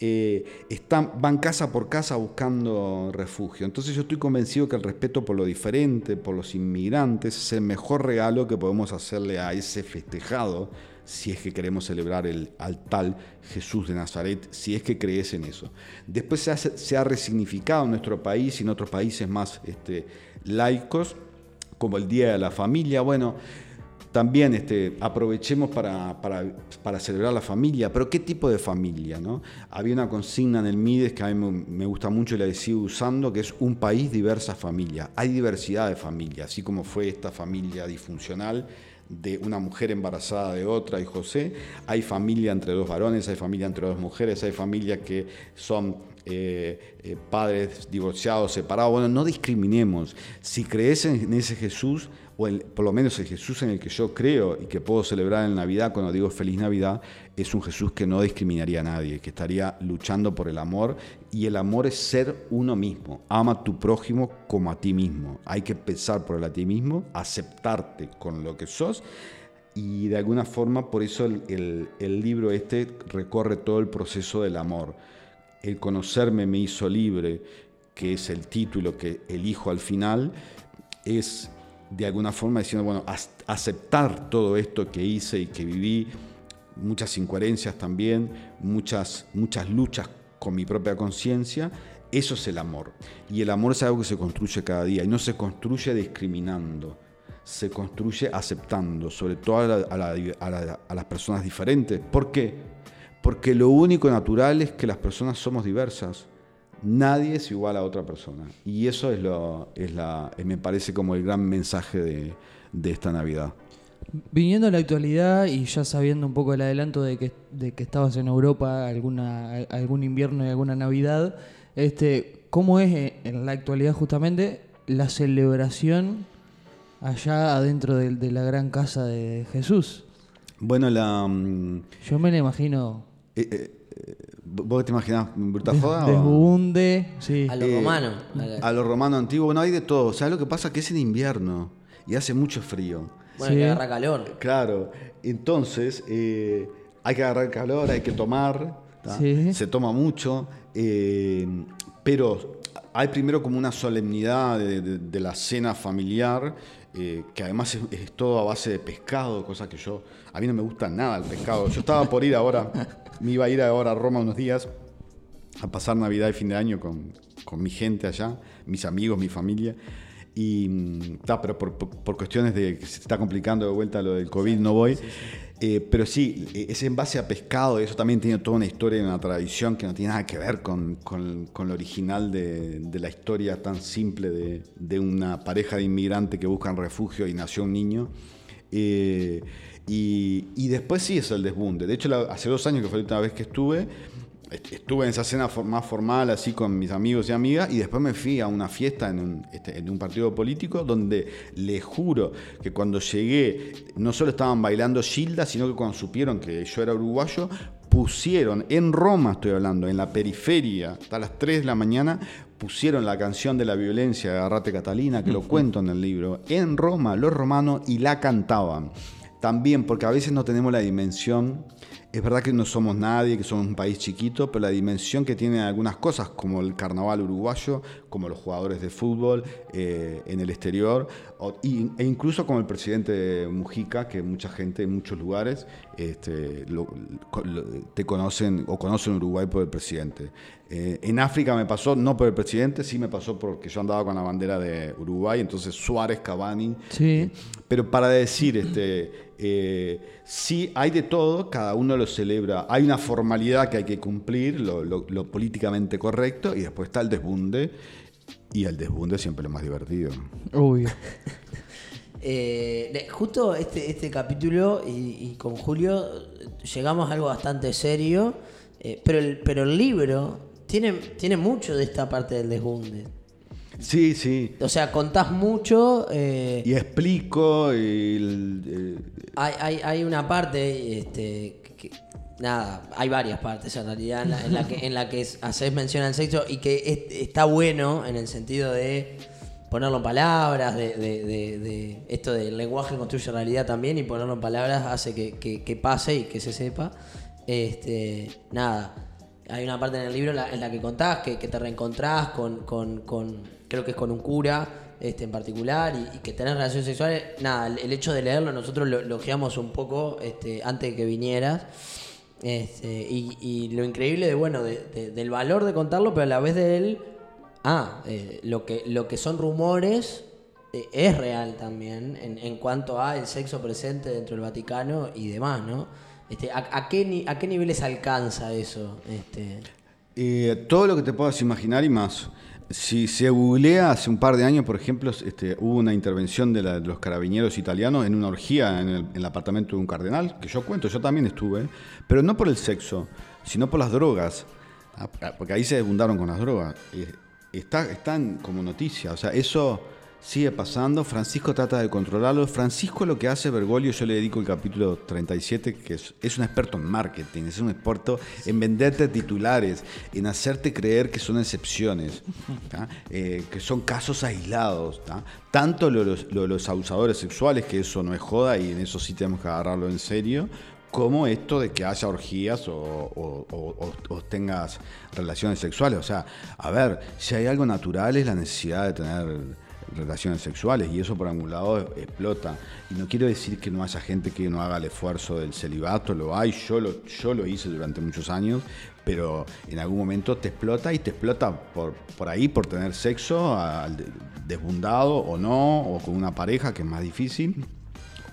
eh, están, van casa por casa buscando refugio. Entonces yo estoy convencido que el respeto por lo diferente, por los inmigrantes, es el mejor regalo que podemos hacerle a ese festejado, si es que queremos celebrar el, al tal Jesús de Nazaret, si es que crees en eso. Después se ha resignificado en nuestro país y en otros países más este, laicos, como el Día de la Familia. Bueno, también este, aprovechemos para, para- para celebrar la familia, pero ¿qué tipo de familia? No? Había una consigna en el MIDES que a mí me, gusta mucho y la sigo usando, que es un país, diversas familias. Hay diversidad de familias, así como fue esta familia disfuncional de una mujer embarazada de otra y José, hay familia entre dos varones, hay familia entre dos mujeres, hay familias que son eh, eh, padres divorciados, separados. Bueno, no discriminemos. Si crees en ese Jesús, o por lo menos el Jesús en el que yo creo y que puedo celebrar en Navidad cuando digo feliz Navidad, es un Jesús que no discriminaría a nadie, que estaría luchando por el amor. Y el amor es ser uno mismo. Ama a tu prójimo como a ti mismo. Hay que pensar por el a ti mismo, aceptarte con lo que sos y de alguna forma por eso el, el- el libro este recorre todo el proceso del amor. El conocerme me hizo libre, que es el título que elijo al final, es de alguna forma diciendo, bueno, aceptar todo esto que hice y que viví, muchas incoherencias también, muchas, muchas luchas con mi propia conciencia, eso es el amor. Y el amor es algo que se construye cada día y no se construye discriminando se construye aceptando, sobre todo a, a las personas diferentes. ¿Por qué? Porque lo único natural es que las personas somos diversas. Nadie es igual a otra persona. Y eso es lo, es la, eh, me parece como el gran mensaje de, de esta Navidad. Viniendo a la actualidad y ya sabiendo un poco el adelanto de que, de que estabas en Europa alguna, algún invierno y alguna Navidad, este, ¿cómo es eh, en la actualidad justamente la celebración allá adentro de, de la gran casa de Jesús? Bueno, la... mm, Yo me la imagino eh, ¿Vos te imaginás o- desbunde, sí. A lo Eh, romano. a lo romano antiguo. Bueno, hay de todo. ¿Sabes lo que pasa? Que es en invierno y hace mucho frío. bueno, sí. que agarra calor. Claro, entonces eh, hay que agarrar calor, hay que tomar. Sí. se toma mucho, eh, pero hay primero como una solemnidad de, de- de la cena familiar, eh, que además es, es todo a base de pescado, cosa que yo, a mí no me gusta nada el pescado. Yo estaba por ir ahora, me iba a ir ahora a Roma unos días a pasar Navidad y fin de año con, con mi gente allá, mis amigos, mi familia. Y mm, ta, pero por, por- por cuestiones de que se está complicando de vuelta lo del COVID no voy. Eh, pero sí, eh, es en base a pescado, eso también tiene toda una historia y una tradición que no tiene nada que ver con, con- con lo original de, de la historia tan simple de, de una pareja de inmigrantes que buscan refugio y nació un niño. Eh, y, y después sí es el desbunde. De hecho, hace dos años que fue la última vez que estuve, est- estuve en esa cena más formal, así con mis amigos y amigas, y después me fui a una fiesta este, en un partido político donde les juro que cuando llegué, no solo estaban bailando Gilda, sino que cuando supieron que yo era uruguayo, pusieron, en Roma estoy hablando, en la periferia, hasta las 3 de la mañana, pusieron la canción de la violencia, Agarrate Catalina, que lo cuento en el libro, en Roma, los romanos, y la cantaban. También porque a veces no tenemos la dimensión, es verdad que no somos nadie, que somos un país chiquito, pero la dimensión que tienen algunas cosas, como el carnaval uruguayo, como los jugadores de fútbol eh, en el exterior, o- y- e incluso como el presidente Mujica, que mucha gente en muchos lugares este, lo- lo- te conocen o conocen Uruguay por el presidente. Eh, en África me pasó, no por el presidente, sí me pasó porque yo andaba con la bandera de Uruguay, entonces Suárez, Cavani, Sí. pero para decir, este, eh, sí hay de todo, cada uno lo celebra. Hay una formalidad que hay que cumplir, lo, lo- lo políticamente correcto, y después está el desbunde. Y el desbunde siempre es lo más divertido. Obvio. Eh, justo este, este capítulo y, y con Julio llegamos a algo bastante serio, eh, pero, el, pero el libro tiene, tiene mucho de esta parte del desbunde. Sí, sí. O sea, contás mucho. eh, Y explico, y el- hay, hay, hay una parte, este, nada, hay varias partes en realidad en la, en la que, en la que mención al sexo y que es- está bueno en el sentido de ponerlo en palabras, de, de- de- de- esto del lenguaje construye realidad también y ponerlo en palabras hace que pase y que se sepa. Este, nada, hay una parte en el libro en la, en la que contás que, que te reencontrás con, con, con- creo que es con un cura este, en particular y, que tenés relaciones sexuales. Nada, el, hecho de leerlo, nosotros lo, lo ojeamos un poco este, antes de que vinieras. Este, y, lo increíble de, bueno, de- de- del valor de contarlo, pero a la vez de él, ah, eh, lo, que, lo que son rumores eh, es real también en, cuanto a el sexo presente dentro del Vaticano y demás, ¿no? Este, ¿a, qué, ¿A qué niveles alcanza eso? Este, Eh, todo lo que te puedas imaginar y más. Si se googlea hace un par de años, por ejemplo, este, hubo una intervención de, la- de los carabineros italianos en una orgía en el, en el apartamento de un cardenal, que yo cuento, yo también estuve, pero no por el sexo, sino por las drogas, Ah, porque ahí se desbundaron con las drogas. Eh, está, están como noticia, o sea, eso sigue pasando, Francisco trata de controlarlo, Francisco lo que hace, Bergoglio, yo le dedico el capítulo 37, que es, un experto en marketing, es un experto en venderte titulares, en hacerte creer que son excepciones. Eh, que son casos aislados, tanto lo lo los abusadores sexuales, que eso no es joda y en eso sí tenemos que agarrarlo en serio, como esto de que haya orgías o tengas relaciones sexuales. O sea, a ver, si hay algo natural es la necesidad de tener relaciones sexuales y eso por algún lado explota. Y no quiero decir que no haya gente que no haga el esfuerzo del celibato, lo hay, yo lo, yo lo hice durante muchos años, pero en algún momento te explota y te explota por, por ahí, por tener sexo, al desbundado o no, o con una pareja que es más difícil.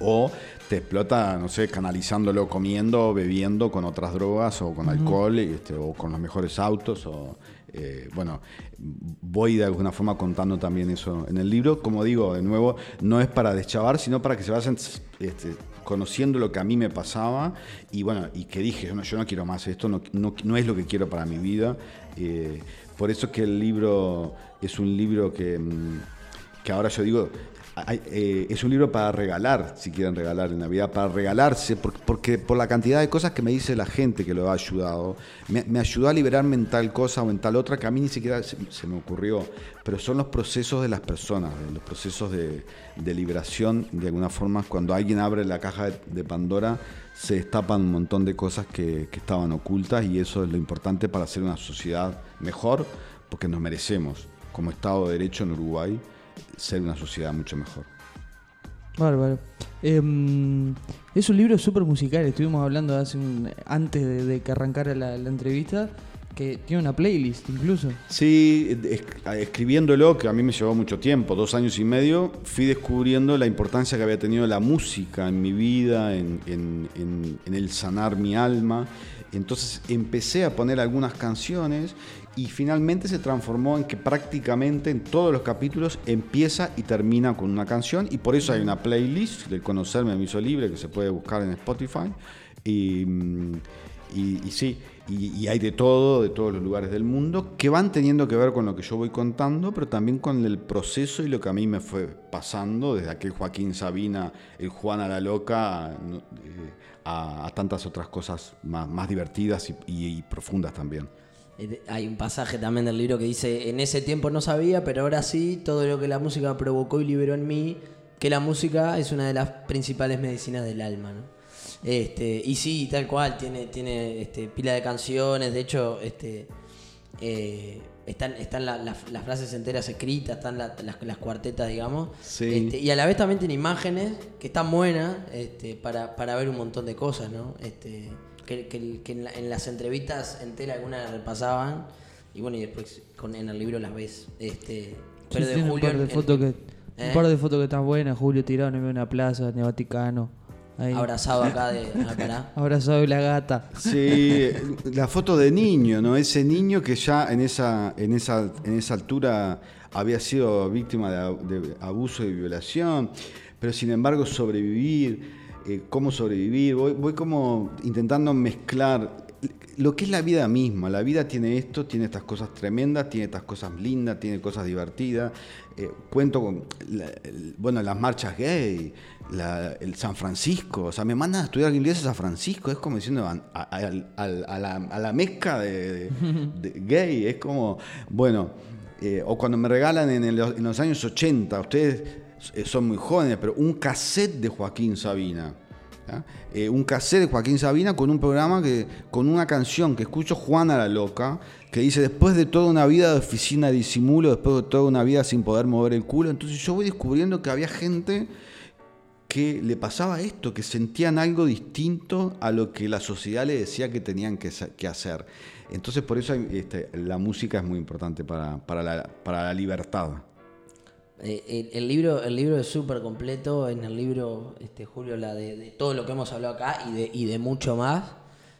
O te explota, no sé, canalizándolo comiendo, bebiendo con otras drogas o con alcohol, este, o con los mejores autos. O, eh, bueno, voy de alguna forma contando también eso en el libro. Como digo, de nuevo, no es para deschavar, sino para que se vayan este, conociendo lo que a mí me pasaba y bueno, y que dije, no, yo no quiero más esto, no, no, no es lo que quiero para mi vida. Eh, por eso es que el libro es un libro que, mm, que ahora yo digo, eh, es un libro para regalar, si quieren regalar en Navidad, para regalarse, por- porque por la cantidad de cosas que me dice la gente que lo ha ayudado, me, me ayudó a liberarme en tal cosa o en tal otra que a mí ni siquiera se, me ocurrió, pero son los procesos de las personas, los procesos de, liberación, de alguna forma, cuando alguien abre la caja de, Pandora, se destapan un montón de cosas que estaban ocultas y eso es lo importante para hacer una sociedad mejor, porque nos merecemos, como Estado de Derecho en Uruguay, ser una sociedad mucho mejor. Bárbaro. Em, es un libro súper musical. Estuvimos hablando hace un- antes de, que arrancara la entrevista. Que tiene una playlist incluso. Sí, es- escribiéndolo, que a mí me llevó mucho tiempo, dos años y medio, fui descubriendo la importancia que había tenido la música en mi vida, en, en- el sanar mi alma. Entonces empecé a poner algunas canciones y finalmente se transformó en que prácticamente en todos los capítulos empieza y termina con una canción y por eso hay una playlist del Conocerme me hizo libre que se puede buscar en Spotify. Y, mm, y sí, y, hay de todo, de todos los lugares del mundo, que van teniendo que ver con lo que yo voy contando, pero también con el proceso y lo que a mí me fue pasando, desde aquel Joaquín Sabina, el Juan a la Loca, eh, a, tantas otras cosas más, divertidas y, y- y profundas también. Eh, Hay un pasaje también del libro que dice, en ese tiempo no sabía, pero ahora sí, todo lo que la música provocó y liberó en mí, que la música es una de las principales medicinas del alma, ¿no? Este, y sí, tal cual, tiene, tiene este, pila de canciones, de hecho, este, eh, están, están la- las- las frases enteras escritas, están la- las, las cuartetas, digamos, Sí. Este, y a la vez también tiene imágenes que están buenas este, para, para ver un montón de cosas, ¿no? Este, que, que- que en, la- en las entrevistas enteras algunas repasaban y bueno, y después con, en el libro las ves. Este, pero Sí, de Julio. un par de fotos que. ¿Eh? Un par de fotos que están buenas, Julio tirado en una plaza, en el Vaticano. Ahí. abrazado acá de. pará. Abrazado de la gata. Sí, la foto de niño, ¿no? Ese niño que ya en esa, en esa, en esa altura había sido víctima de, a- de abuso y violación, pero sin embargo sobrevivir, eh, cómo sobrevivir, voy, voy como intentando mezclar lo que es la vida misma. La vida tiene esto, tiene estas cosas tremendas, tiene estas cosas lindas, tiene cosas divertidas. Eh, cuento con, la- el- bueno, las marchas gay, la- el San Francisco, o sea, me mandan a estudiar inglés a San Francisco, es como diciendo a, la, la mezca de, de- de gay, es como, bueno, eh, o cuando me regalan en, el- en los años 80, ustedes eh, son muy jóvenes, pero un cassette de Joaquín Sabina. Eh, un cassette de Joaquín Sabina con un programa que, con una canción que escucho Juana la Loca, que dice, después de toda una vida de oficina disimulo, después de toda una vida sin poder mover el culo, entonces yo voy descubriendo que había gente que le pasaba esto, que sentían algo distinto a lo que la sociedad le decía que tenían que, hacer. Entonces por eso este, la música es muy importante para, para la libertad. Eh, el, el libro, el libro es súper completo. En el libro, este, Julio, la de, de todo lo que hemos hablado acá y de, y de mucho más.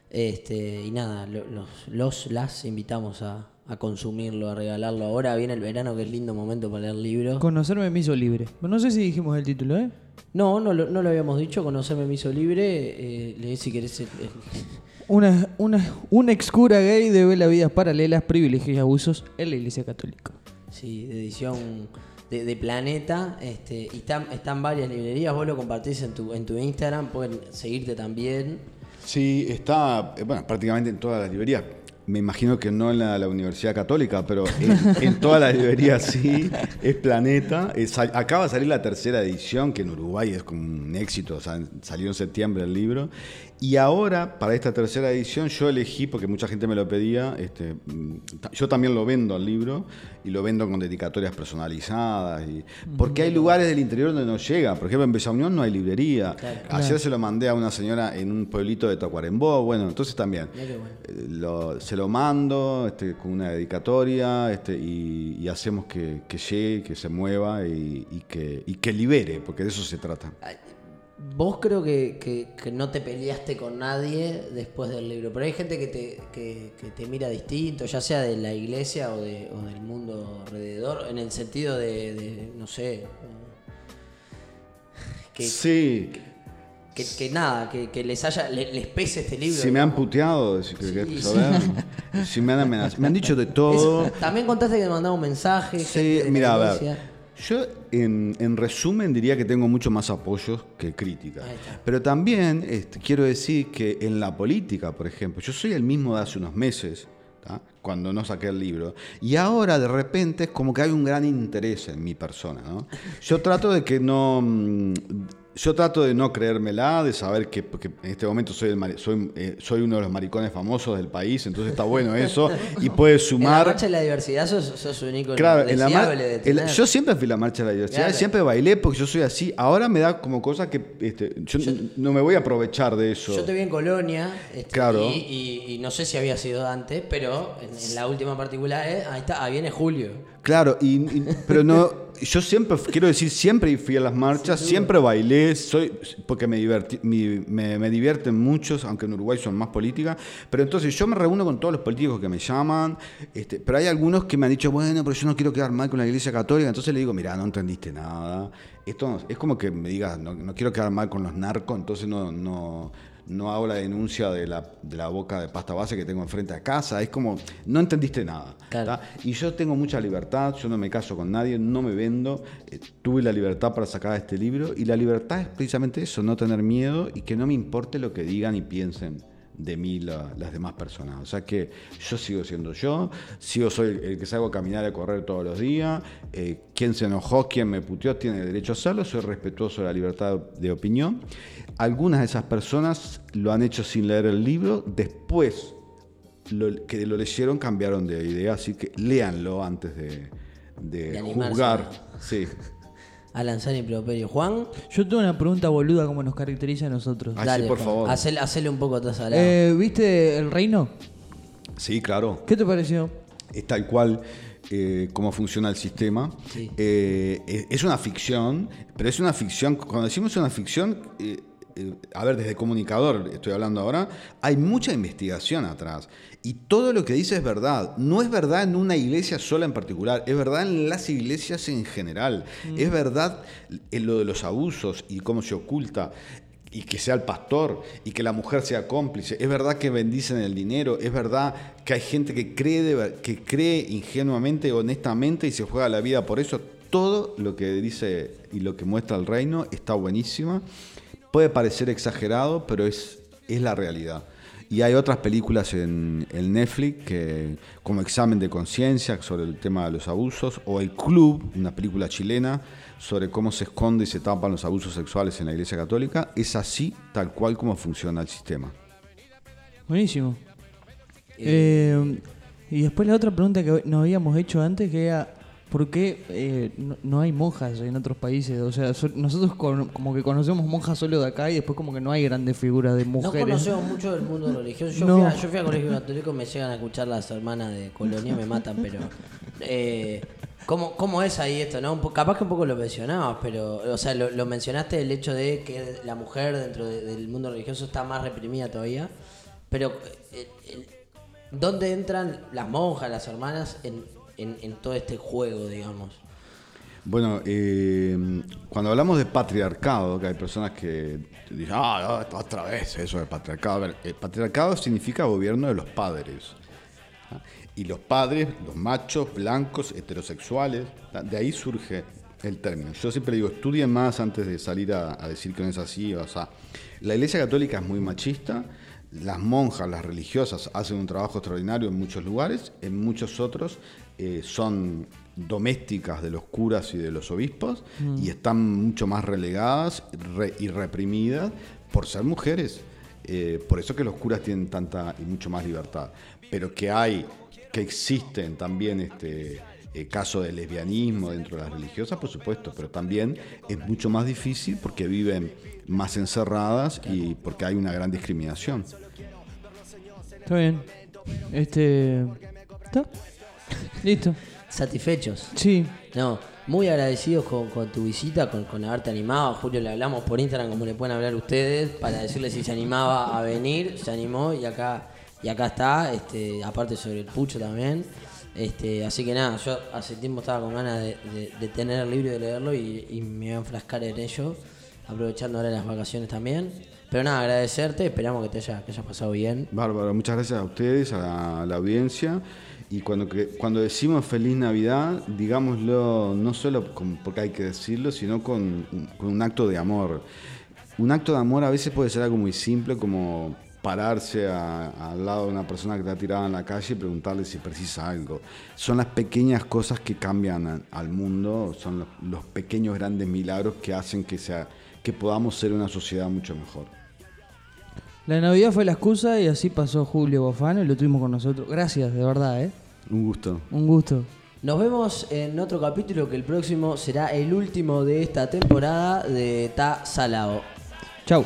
Este, y nada, lo- los, los las invitamos a, a consumirlo, a regalarlo. Ahora viene el verano, que es lindo momento para leer libros. Conocerme me hizo libre. No sé si dijimos el título, ¿eh? No, no, lo- no lo habíamos dicho. Conocerme me hizo libre. Eh, leí si querés. el- el- Una, una, un ex cura gay debe las vidas paralelas, privilegios y abusos en la iglesia católica. Sí, de edición de, Planeta. Este, y están, están varias librerías. Vos lo compartís en tu, en tu Instagram. Pueden seguirte también. Sí, está, eh, bueno, prácticamente en todas las librerías. Me imagino que no en la, Universidad Católica, pero en, todas las librerías sí, es Planeta. Eh, acaba de salir la tercera edición, que en Uruguay es como un éxito, o sea, salió en septiembre el libro. Y ahora, para esta tercera edición, yo elegí, porque mucha gente me lo pedía, este, mm, yo también lo vendo el libro, y lo vendo con dedicatorias personalizadas, y, porque hay lugares del interior donde no llega. Por ejemplo, en Bella Unión no hay librería. Ayer se lo mandé a una señora en un pueblito de Tacuarembó, bueno, entonces también. Bueno. Eh, lo- se lo mando este, con una dedicatoria este, y, y hacemos que, que llegue, que se mueva y, y que, y que libere, porque de eso se trata. Vos creo que, que- que no te peleaste con nadie después del libro, pero hay gente que te, que, que te mira distinto, ya sea de la iglesia o, de, o del mundo alrededor, en el sentido de, de, no sé, eh, que, sí, que, que nada, que, que les haya, le- les pese este libro. si me han puteado, si, Sí, sí. si me han amenazado, me han dicho de todo. Eso. También contaste que me mandaron mensajes. Sí, gente de la mira, a ver. Yo, en, en resumen, diría que tengo mucho más apoyos que críticas. Pero también este, quiero decir que en la política, por ejemplo, yo soy el mismo de hace unos meses, ¿tá? cuando no saqué el libro, y ahora de repente es como que hay un gran interés en mi persona. ¿no? Yo trato de que no. Yo trato de no creérmela, de saber que, porque en este momento soy, el soy, eh, soy uno de los maricones famosos del país, entonces está bueno eso, y puede En la sumar. marcha de la diversidad sos, sos un ícono Claro, en la mar- de en tener. yo siempre fui la marcha de la diversidad, Claro. siempre bailé porque yo soy así. Ahora me da como cosa que este, yo, no me voy a aprovechar de eso. Yo te vi en Colonia, este, Claro. y, y- y no sé si había sido antes, pero en, en la última particular, eh, ahí está, ahí viene Julio. Claro, y, y- pero no, yo siempre, quiero decir, siempre fui a las marchas, siempre bailé, soy, porque me, mi- me, me divierten muchos, aunque en Uruguay son más políticas, pero entonces yo me reúno con todos los políticos que me llaman, este, pero hay algunos que me han dicho, bueno, pero yo no quiero quedar mal con la iglesia católica, entonces le digo, mira, no entendiste nada, esto no- es como que me digas, no, no quiero quedar mal con los narcos, entonces no... no no hago la denuncia de la, de la boca de pasta base que tengo enfrente a casa. Es como, no entendiste nada. Y yo tengo mucha libertad, yo no me caso con nadie, no me vendo. eh, tuve la libertad para sacar este libro y la libertad es precisamente eso, no tener miedo y que no me importe lo que digan y piensen de mí la- las demás personas. O sea que yo sigo siendo yo, sigo soy el que salgo a caminar a correr todos los días. eh, quien se enojó, quien me puteó, tiene derecho a hacerlo. Soy respetuoso de la libertad de opinión. Algunas de esas personas lo han hecho sin leer el libro. Después lo- que lo leyeron cambiaron de idea, así que léanlo antes de, de De juzgar. Sí. Alan Sani Properio. Juan, Yo tengo una pregunta boluda como nos caracteriza a nosotros. Ah, sí, por Juan, favor. Hacele, hacele un poco atrás al lado. Eh, ¿Viste El Reino? sí, claro. ¿Qué te pareció? Es tal cual eh, cómo funciona el sistema. Sí. Eh, es- una ficción, pero es una ficción, cuando decimos una ficción, eh, a ver, desde comunicador estoy hablando ahora, hay mucha investigación atrás. Y todo lo que dice es verdad. No es verdad en una iglesia sola en particular, es verdad en las iglesias en general. Es verdad en lo de los abusos y cómo se oculta y que sea el pastor y que la mujer sea cómplice. Es verdad que bendicen el dinero, es verdad que hay gente que cree, de que cree ingenuamente, honestamente y se juega la vida por eso. Todo lo que dice y lo que muestra el reino está buenísima. Puede parecer exagerado, pero es, es la realidad. Y hay otras películas en, en Netflix que, como Examen de Conciencia sobre el tema de los abusos, o El Club, una película chilena sobre cómo se esconde y se tapan los abusos sexuales en la Iglesia Católica. Es así, tal cual como funciona el sistema. Buenísimo. Eh, y después la otra pregunta que nos habíamos hecho antes, que era, ¿por qué eh, no, no hay monjas en otros países? O sea, so- nosotros con- como que conocemos monjas solo de acá y después como que no hay grandes figuras de No mujeres. conocemos mucho del mundo religioso. Yo, No. fui a, yo fui a colegio católico, me llegan a escuchar las hermanas de Colonia, me matan, pero... Eh, ¿cómo, ¿Cómo es ahí esto? no? Capaz que un poco lo mencionabas, pero... O sea, lo, lo mencionaste el hecho de que la mujer dentro de- del mundo religioso está más reprimida todavía. Pero, eh, eh, ¿dónde entran las monjas, las hermanas en, en- todo este juego, digamos? Bueno, eh, cuando hablamos de patriarcado, que hay personas que dicen, ah, no, otra vez eso de patriarcado. A ver, el patriarcado significa gobierno de los padres. ¿ah? Y los padres, los machos, blancos, heterosexuales, de ahí surge el término. Yo siempre digo, estudien más antes de salir a, a decir que no es así. O sea, la Iglesia Católica es muy machista, las monjas, las religiosas, hacen un trabajo extraordinario en muchos lugares, en muchos otros eh, son domésticas de los curas y de los obispos y están mucho más relegadas re- y reprimidas por ser mujeres. Eh, por eso que los curas tienen tanta y mucho más libertad. Pero que hay, que existen también este eh, casos de lesbianismo dentro de las religiosas, por supuesto, pero también es mucho más difícil porque viven más encerradas y porque hay una gran discriminación. Está bien. Este... ¿Está? Listo. ¿Satisfechos? Sí. No, muy agradecidos con, con tu visita, con, con haberte animado. A Julio le hablamos por Instagram como le pueden hablar ustedes para decirle si se animaba a venir. Se animó y acá y acá está, este, aparte sobre el pucho también. Este, así que nada, yo hace tiempo estaba con ganas de, de- de tener el libro y de leerlo y, y me voy a enfrascar en ello, aprovechando ahora las vacaciones también. Pero nada, agradecerte, esperamos que te haya, que hayas pasado bien. Bárbaro, muchas gracias a ustedes, a la, a la audiencia. Y cuando, que- cuando decimos feliz Navidad, digámoslo no solo porque hay que decirlo, sino con, un acto de amor. Un acto de amor a veces puede ser algo muy simple, como pararse al lado de una persona que está tirada en la calle y preguntarle si precisa algo. Son las pequeñas cosas que cambian al mundo, son los, los pequeños grandes milagros que hacen que, sea, que podamos ser una sociedad mucho mejor. La Navidad fue la excusa y así pasó Julio Bofano y lo tuvimos con nosotros. Gracias, de verdad, ¿eh? Un gusto. Un gusto. Nos vemos en otro capítulo que el próximo será el último de esta temporada de Ta Salao. Chau.